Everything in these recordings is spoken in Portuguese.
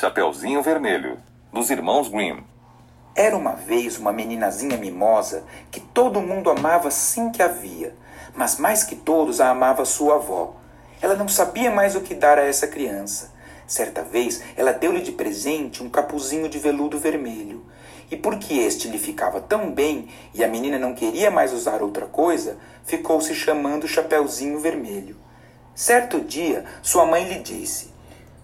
Chapeuzinho Vermelho, dos Irmãos Grimm. Era uma vez uma meninazinha mimosa que todo mundo amava sim que havia, mas mais que todos a amava sua avó. Ela não sabia mais o que dar a essa criança. Certa vez, ela deu-lhe de presente um capuzinho de veludo vermelho. E porque este lhe ficava tão bem e a menina não queria mais usar outra coisa, ficou se chamando Chapeuzinho Vermelho. Certo dia, sua mãe lhe disse: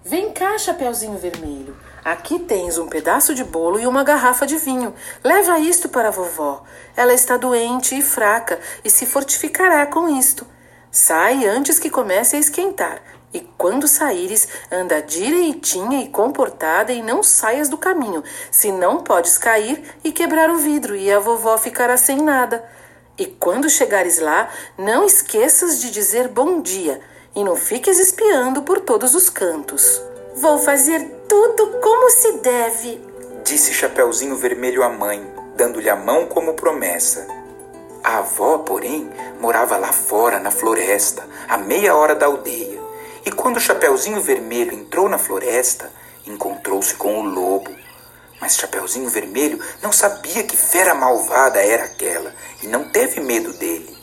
Vem cá, Chapeuzinho Vermelho. Aqui tens um pedaço de bolo e uma garrafa de vinho. Leva isto para a vovó. Ela está doente e fraca e se fortificará com isto. Sai antes que comece a esquentar. E quando saíres, anda direitinha e comportada e não saias do caminho, senão podes cair e quebrar o vidro e a vovó ficará sem nada. E quando chegares lá, não esqueças de dizer bom dia e não fiques espiando por todos os cantos. Vou fazer tudo como se deve, disse Chapeuzinho Vermelho à mãe, dando-lhe a mão como promessa. A avó, porém, morava lá fora, na floresta, a meia hora da aldeia. E quando o Chapeuzinho Vermelho entrou na floresta, encontrou-se com o lobo. Mas Chapeuzinho Vermelho não sabia que fera malvada era aquela e não teve medo dele.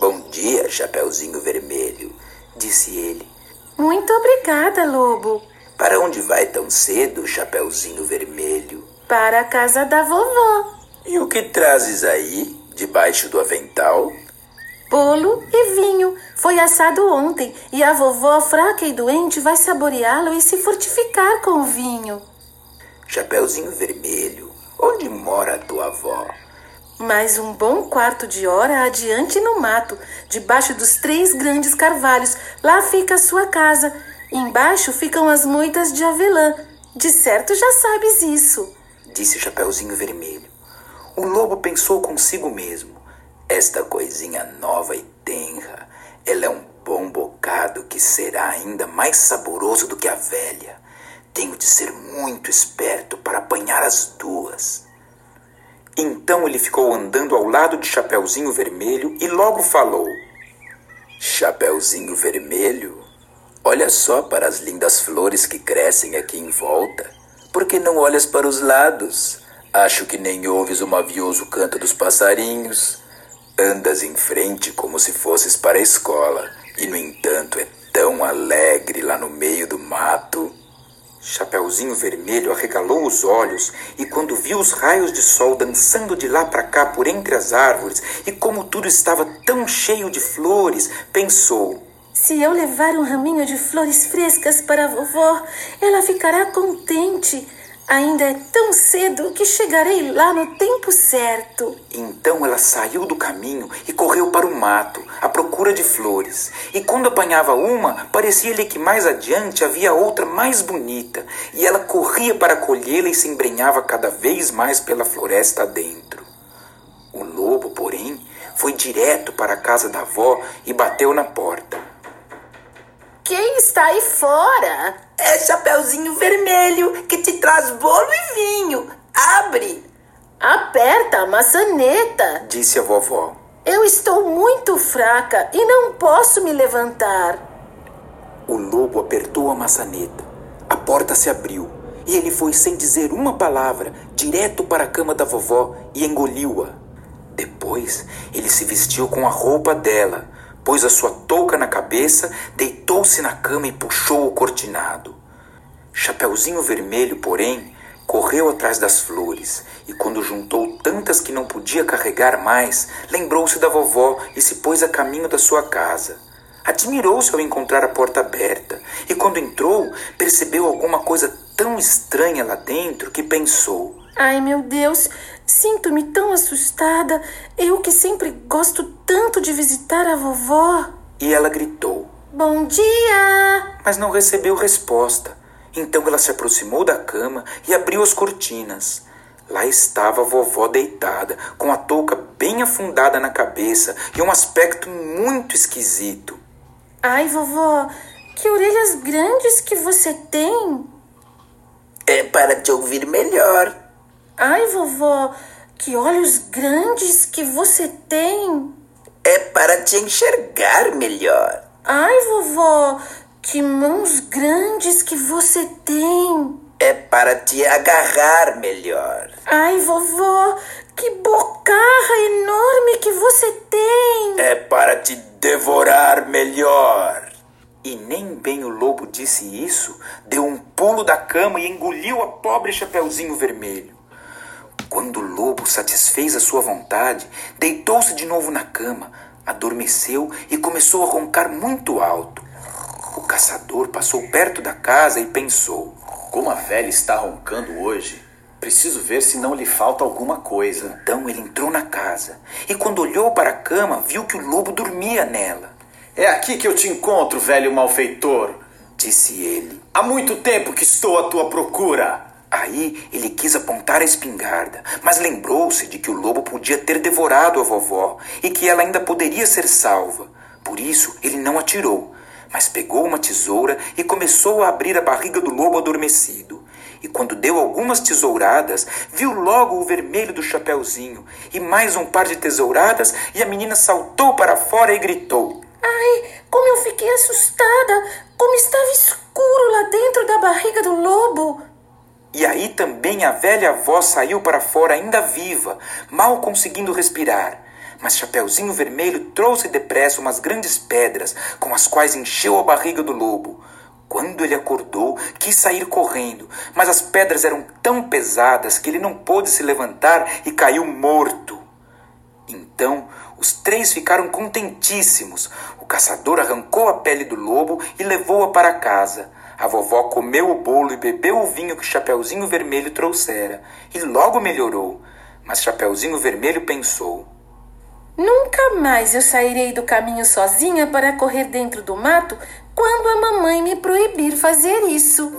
Bom dia, Chapeuzinho Vermelho, disse ele. Muito obrigada, lobo. Para onde vai tão cedo, Chapeuzinho Vermelho? Para a casa da vovó. E o que trazes aí? debaixo do avental? Bolo e vinho. Foi assado ontem e a vovó, fraca e doente, vai saboreá-lo e se fortificar com o vinho. Chapeuzinho Vermelho, onde mora a tua avó? Mais um bom quarto de hora adiante no mato, debaixo dos três grandes carvalhos. Lá fica a sua casa. Embaixo ficam as moitas de avelã. De certo já sabes isso, disse Chapeuzinho Vermelho. O lobo pensou consigo mesmo: Esta coisinha nova e tenra, ela é um bom bocado que será ainda mais saboroso do que a velha. Tenho de ser muito esperto para apanhar as duas. Então ele ficou andando ao lado de Chapeuzinho Vermelho e logo falou: Chapeuzinho Vermelho, olha só para as lindas flores que crescem aqui em volta. Por que não olhas para os lados? Acho que nem ouves o mavioso canto dos passarinhos. Andas em frente como se fosses para a escola, e no entanto é tão alegre lá no meio do mato. Chapeuzinho Vermelho arregalou os olhos e, quando viu os raios de sol dançando de lá para cá por entre as árvores e como tudo estava tão cheio de flores, pensou: Se eu levar um raminho de flores frescas para a vovó, ela ficará contente. Ainda é tão cedo que chegarei lá no tempo certo. Então ela saiu do caminho e correu para o mato, à procura de flores. E quando apanhava uma, parecia-lhe que mais adiante havia outra mais bonita, e ela corria para colhê-la e se embrenhava cada vez mais pela floresta adentro. O lobo, porém, foi direto para a casa da avó e bateu na porta. Quem está aí fora? É Chapeuzinho Vermelho que te traz bolo e vinho. Abre! Aperta a maçaneta, disse a vovó. Eu estou muito fraca e não posso me levantar. O lobo apertou a maçaneta. A porta se abriu e ele foi sem dizer uma palavra direto para a cama da vovó e engoliu-a. Depois, ele se vestiu com a roupa dela pôs a sua touca na cabeça, deitou-se na cama e puxou o cortinado. Chapeuzinho Vermelho, porém, correu atrás das flores e, quando juntou tantas que não podia carregar mais, lembrou-se da vovó e se pôs a caminho da sua casa. Admirou-se ao encontrar a porta aberta e, quando entrou, percebeu alguma coisa tão estranha lá dentro que pensou: Ai, meu Deus, sinto-me tão assustada. Eu que sempre gosto tanto de visitar a vovó. E ela gritou: Bom dia! Mas não recebeu resposta. Então ela se aproximou da cama e abriu as cortinas. Lá estava a vovó deitada, com a touca bem afundada na cabeça e um aspecto muito esquisito. Ai, vovó, que orelhas grandes que você tem! É para te ouvir melhor. Ai, vovó, que olhos grandes que você tem! É para te enxergar melhor. Ai, vovó, Que mãos grandes que você tem! É para te agarrar melhor. Ai, vovó, que bocarra enorme que você tem! É para te devorar melhor. E nem bem o lobo disse isso, deu um pulo da cama e engoliu a pobre Chapeuzinho Vermelho. Quando o lobo satisfez a sua vontade, deitou-se de novo na cama, adormeceu e começou a roncar muito alto. O caçador passou perto da casa e pensou: Como a velha está roncando hoje, preciso ver se não lhe falta alguma coisa. Então ele entrou na casa e, quando olhou para a cama, viu que o lobo dormia nela. É aqui que eu te encontro, velho malfeitor, disse ele. Há muito tempo que estou à tua procura. Aí ele quis apontar a espingarda, mas lembrou-se de que o lobo podia ter devorado a vovó e que ela ainda poderia ser salva. Por isso ele não atirou, mas pegou uma tesoura e começou a abrir a barriga do lobo adormecido. E quando deu algumas tesouradas, viu logo o vermelho do chapeuzinho e mais um par de tesouradas, e a menina saltou para fora e gritou: Ai, como eu fiquei assustada! Como estava escuro lá dentro da barriga do lobo! E aí também a velha avó saiu para fora ainda viva, mal conseguindo respirar. Mas Chapeuzinho Vermelho trouxe depressa umas grandes pedras, com as quais encheu a barriga do lobo. Quando ele acordou, quis sair correndo, mas as pedras eram tão pesadas que ele não pôde se levantar e caiu morto. Então os três ficaram contentíssimos. O caçador arrancou a pele do lobo e levou-a para casa. A vovó comeu o bolo e bebeu o vinho que Chapeuzinho Vermelho trouxera, e logo melhorou. Mas Chapeuzinho Vermelho pensou: Nunca mais eu sairei do caminho sozinha para correr dentro do mato quando a mamãe me proibir fazer isso.